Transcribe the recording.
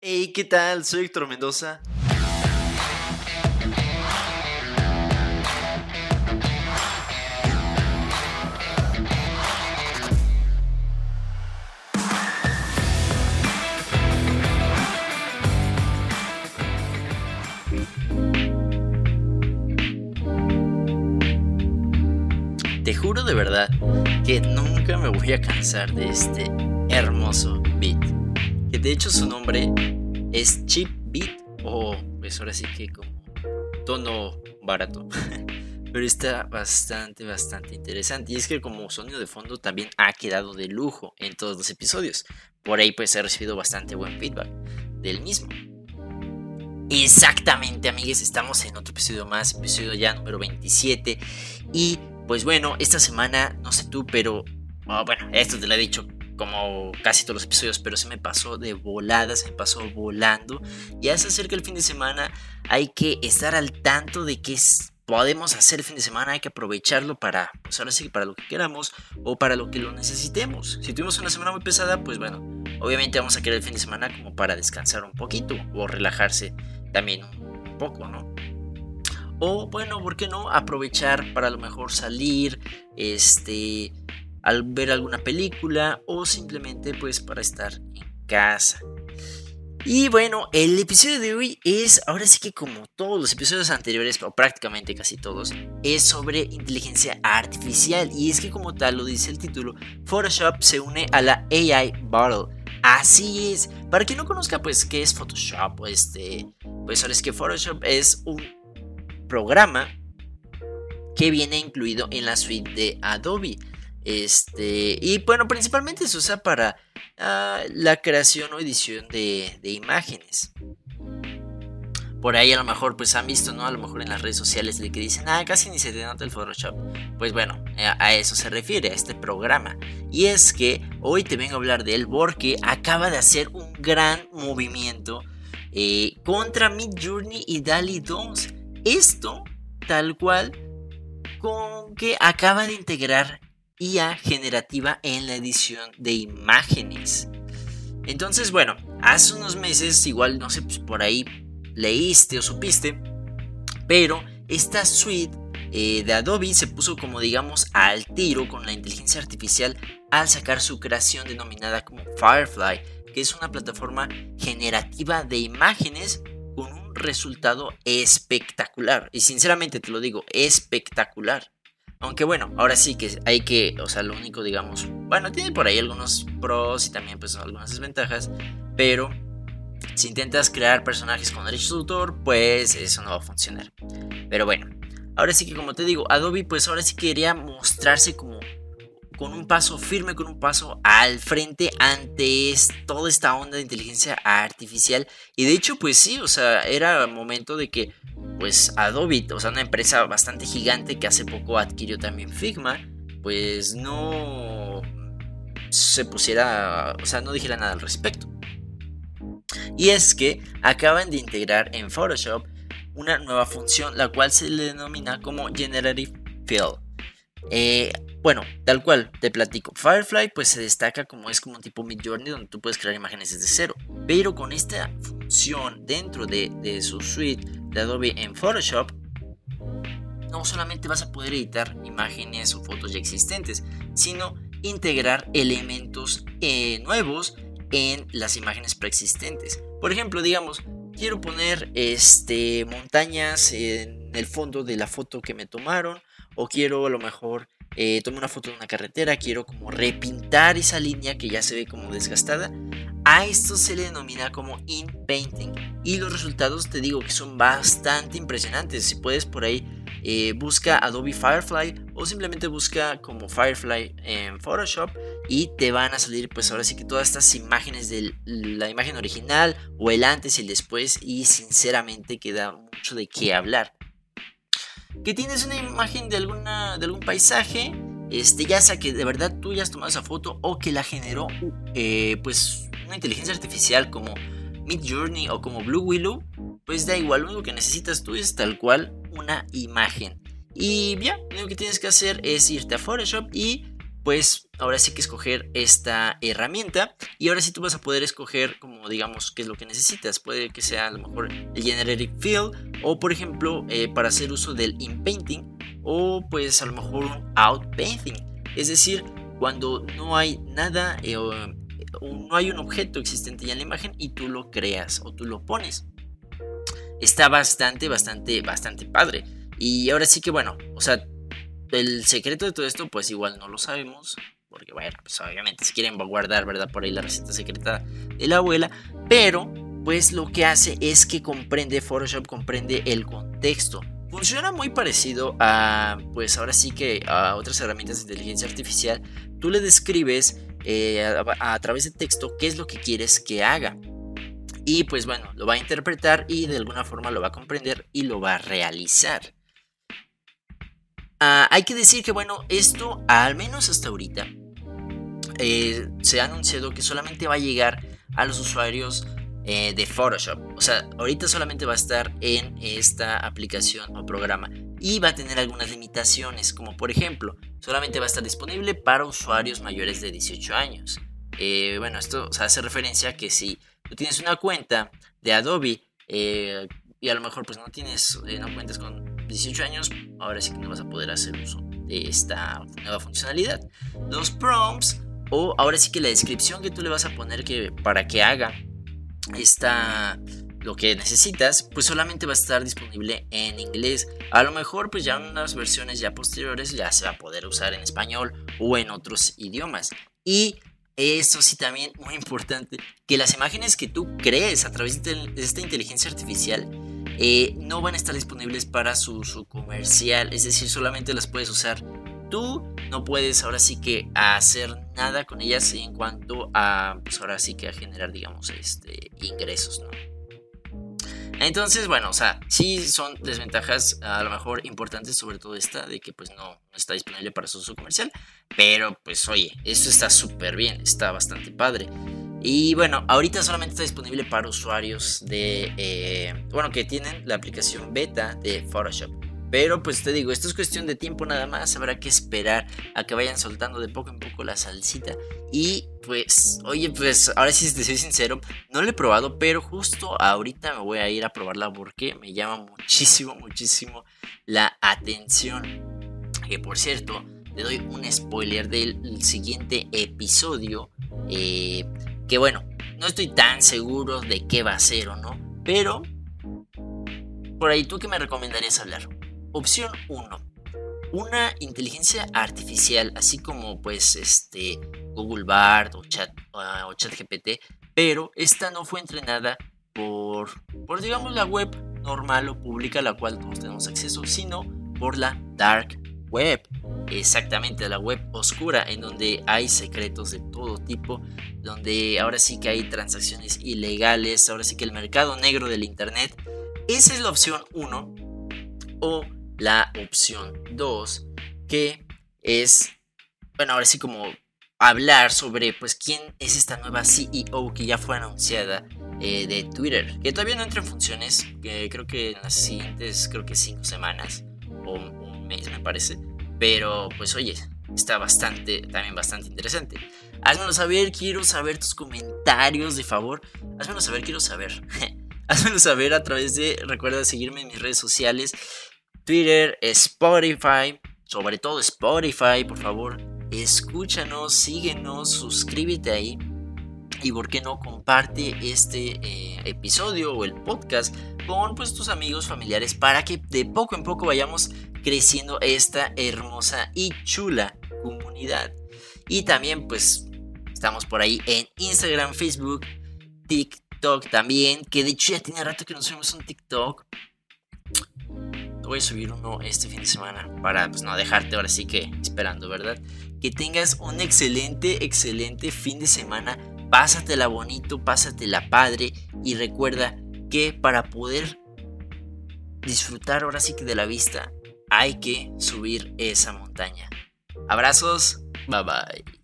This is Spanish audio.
Hey, ¿qué tal? Soy Héctor Mendoza. Te juro de verdad que nunca me voy a cansar de este hermoso. De hecho su nombre es Chip Beat o pues ahora sí que como tono barato. Pero está bastante, bastante interesante. Y es que como sonido de fondo también ha quedado de lujo en todos los episodios. Por ahí pues he recibido bastante buen feedback del mismo. Exactamente, amigues, estamos en otro episodio más, episodio ya número 27. Y pues bueno, esta semana, no sé tú, pero ah, bueno, esto te lo he dicho como casi todos los episodios, pero se me pasó de volada, se me pasó volando. Ya se acerca el fin de semana, hay que estar al tanto de qué podemos hacer el fin de semana, hay que aprovecharlo para, pues ahora sí, para lo que queramos o para lo que lo necesitemos. Si tuvimos una semana muy pesada, pues bueno, obviamente vamos a querer el fin de semana como para descansar un poquito o relajarse también un poco, ¿no? O bueno, ¿por qué no? Aprovechar para a lo mejor salir, este, al ver alguna película o simplemente pues para estar en casa. Y bueno, el episodio de hoy es, ahora sí que como todos los episodios anteriores, o prácticamente casi todos, es sobre inteligencia artificial. Y es que como tal lo dice el título, Photoshop se une a la AI Battle. Así es. Para quien no conozca, pues, qué es Photoshop, este, pues ahora que Photoshop es un programa que viene incluido en la suite de Adobe. Este, y bueno, principalmente se usa para ah, la creación o edición de, imágenes. Por ahí a lo mejor pues han visto, ¿no? A lo mejor en las redes sociales de que dicen, ah, casi ni se te nota el Photoshop. Pues bueno, a, eso se refiere, a este programa. Y es que hoy te vengo a hablar de él porque acaba de hacer un gran movimiento eh, contra Mid Journey y DALI 2. Esto, tal cual, con que acaba de integrar IA generativa en la edición de imágenes. Entonces, bueno, hace unos meses, igual no sé, pues por ahí leíste o supiste, pero esta suite eh, de Adobe se puso como digamos al tiro con la inteligencia artificial al sacar su creación denominada como Firefly, que es una plataforma generativa de imágenes con un resultado espectacular. Y sinceramente te lo digo, espectacular. Aunque bueno, ahora sí que hay que, o sea, lo único, digamos, bueno, tiene por ahí algunos pros y también pues algunas desventajas, pero si intentas crear personajes con derechos de autor, pues eso no va a funcionar. Pero bueno, ahora sí que como te digo, Adobe pues ahora sí quería mostrarse como con un paso firme, con un paso al frente ante toda esta onda de inteligencia artificial. Y de hecho, pues sí, o sea, era momento de que pues Adobe, o sea, una empresa bastante gigante que hace poco adquirió también Figma, pues no se pusiera, o sea, no dijera nada al respecto. Y es que acaban de integrar en Photoshop una nueva función, la cual se le denomina como Generative Fill. Eh, bueno, tal cual, te platico. Firefly pues se destaca como es como un tipo Midjourney donde tú puedes crear imágenes desde cero. Pero con esta función dentro de, de su suite de Adobe en Photoshop, no solamente vas a poder editar imágenes o fotos ya existentes, sino integrar elementos eh, nuevos en las imágenes preexistentes. Por ejemplo, digamos, quiero poner este, montañas en el fondo de la foto que me tomaron, o quiero a lo mejor eh, tomar una foto de una carretera, quiero como repintar esa línea que ya se ve como desgastada. A esto se le denomina como in painting y los resultados te digo que son bastante impresionantes. Si puedes por ahí eh, busca Adobe Firefly o simplemente busca como Firefly en Photoshop y te van a salir pues ahora sí que todas estas imágenes de la imagen original o el antes y el después y sinceramente queda mucho de qué hablar. Que tienes una imagen de, alguna, de algún paisaje este, ya sea que de verdad tú ya has tomado esa foto o que la generó eh, pues una inteligencia artificial como Mid Journey o como Blue Willow, pues da igual, lo único que necesitas tú es tal cual una imagen. Y ya, lo que tienes que hacer es irte a Photoshop y pues ahora sí que escoger esta herramienta y ahora sí tú vas a poder escoger como digamos qué es lo que necesitas. Puede que sea a lo mejor el generic fill o por ejemplo eh, para hacer uso del inpainting o pues a lo mejor un outpainting. Es decir, cuando no hay nada eh, o, no hay un objeto existente ya en la imagen y tú lo creas o tú lo pones. Está bastante, bastante, bastante padre. Y ahora sí que bueno, o sea, el secreto de todo esto, pues igual no lo sabemos. Porque, bueno, pues obviamente si quieren guardar, ¿verdad? Por ahí la receta secreta de la abuela. Pero, pues lo que hace es que comprende, Photoshop comprende el contexto. Funciona muy parecido a, pues ahora sí que a otras herramientas de inteligencia artificial. Tú le describes eh, a través de texto qué es lo que quieres que haga. Y pues bueno, lo va a interpretar y de alguna forma lo va a comprender y lo va a realizar. Ah, hay que decir que, bueno, esto, al menos hasta ahorita, eh, se ha anunciado que solamente va a llegar a los usuarios eh, de Photoshop. O sea, ahorita solamente va a estar en esta aplicación o programa y va a tener algunas limitaciones, como por ejemplo, solamente va a estar disponible para usuarios mayores de 18 años. Eh, bueno, esto hace referencia a que si tú tienes una cuenta de Adobe y a lo mejor pues no tienes, no cuentas con 18 años, ahora sí que no vas a poder hacer uso de esta nueva funcionalidad. Los prompts, o ahora sí que la descripción que tú le vas a poner que, para que haga esta, lo que necesitas, pues solamente va a estar disponible en inglés. A lo mejor, pues ya en unas versiones ya posteriores ya se va a poder usar en español o en otros idiomas. Y eso sí también muy importante, que las imágenes que tú crees a través de esta inteligencia artificial eh, no van a estar disponibles para su uso comercial, es decir, solamente las puedes usar tú, no puedes ahora sí que hacer nada con ellas en cuanto a, pues ahora sí que a generar, digamos, este, ingresos. Entonces, bueno, o sea, sí son desventajas a lo mejor importantes, sobre todo esta, de que pues no, no está disponible para su uso comercial, pero pues oye, esto está súper bien, está bastante padre. Y bueno, ahorita solamente está disponible para usuarios de, eh, bueno, que tienen la aplicación beta de Photoshop. Pero pues te digo, esto es cuestión de tiempo nada más, habrá que esperar a que vayan soltando de poco en poco la salsita. Y pues, oye, pues ahora sí te soy sincero, no lo he probado, pero justo ahorita me voy a ir a probarla porque me llama muchísimo, muchísimo la atención. Que por cierto, te doy un spoiler del siguiente episodio. Eh, que bueno, no estoy tan seguro de qué va a ser o no, pero por ahí tú qué me recomendarías hablar. Opción 1. Una inteligencia artificial, así como pues este Google Bard o Chat ah, o ChatGPT, pero esta no fue entrenada por, por digamos la web normal o pública a la cual todos tenemos acceso, sino por la dark web exactamente la web oscura en donde hay secretos de todo tipo, donde ahora sí que hay transacciones ilegales, ahora sí que el mercado negro del Internet. Esa es la opción 1 o la opción 2 que es, bueno, ahora sí como hablar sobre pues quién es esta nueva CEO que ya fue anunciada eh, de Twitter, que todavía no entra en funciones, que creo que en las siguientes, creo que 5 semanas me parece. Pero pues oye, está bastante, también bastante interesante. Házmelo saber, quiero saber tus comentarios, de favor. Házmelo saber, quiero saber. Házmelo saber a través de, recuerda seguirme en mis redes sociales, Twitter, Spotify, sobre todo Spotify, por favor. Escúchanos, síguenos, suscríbete ahí. Y por qué no comparte este eh, episodio o el podcast con pues, tus amigos, familiares, para que de poco en poco vayamos creciendo esta hermosa y chula comunidad. Y también pues estamos por ahí en Instagram, Facebook, TikTok también, que de hecho ya tiene rato que nos subimos un TikTok. Voy a subir uno este fin de semana para pues no dejarte ahora sí que esperando, ¿verdad? Que tengas un excelente, excelente fin de semana. Pásatela bonito, pásatela padre y recuerda que para poder disfrutar ahora sí que de la vista hay que subir esa montaña. Abrazos, bye bye.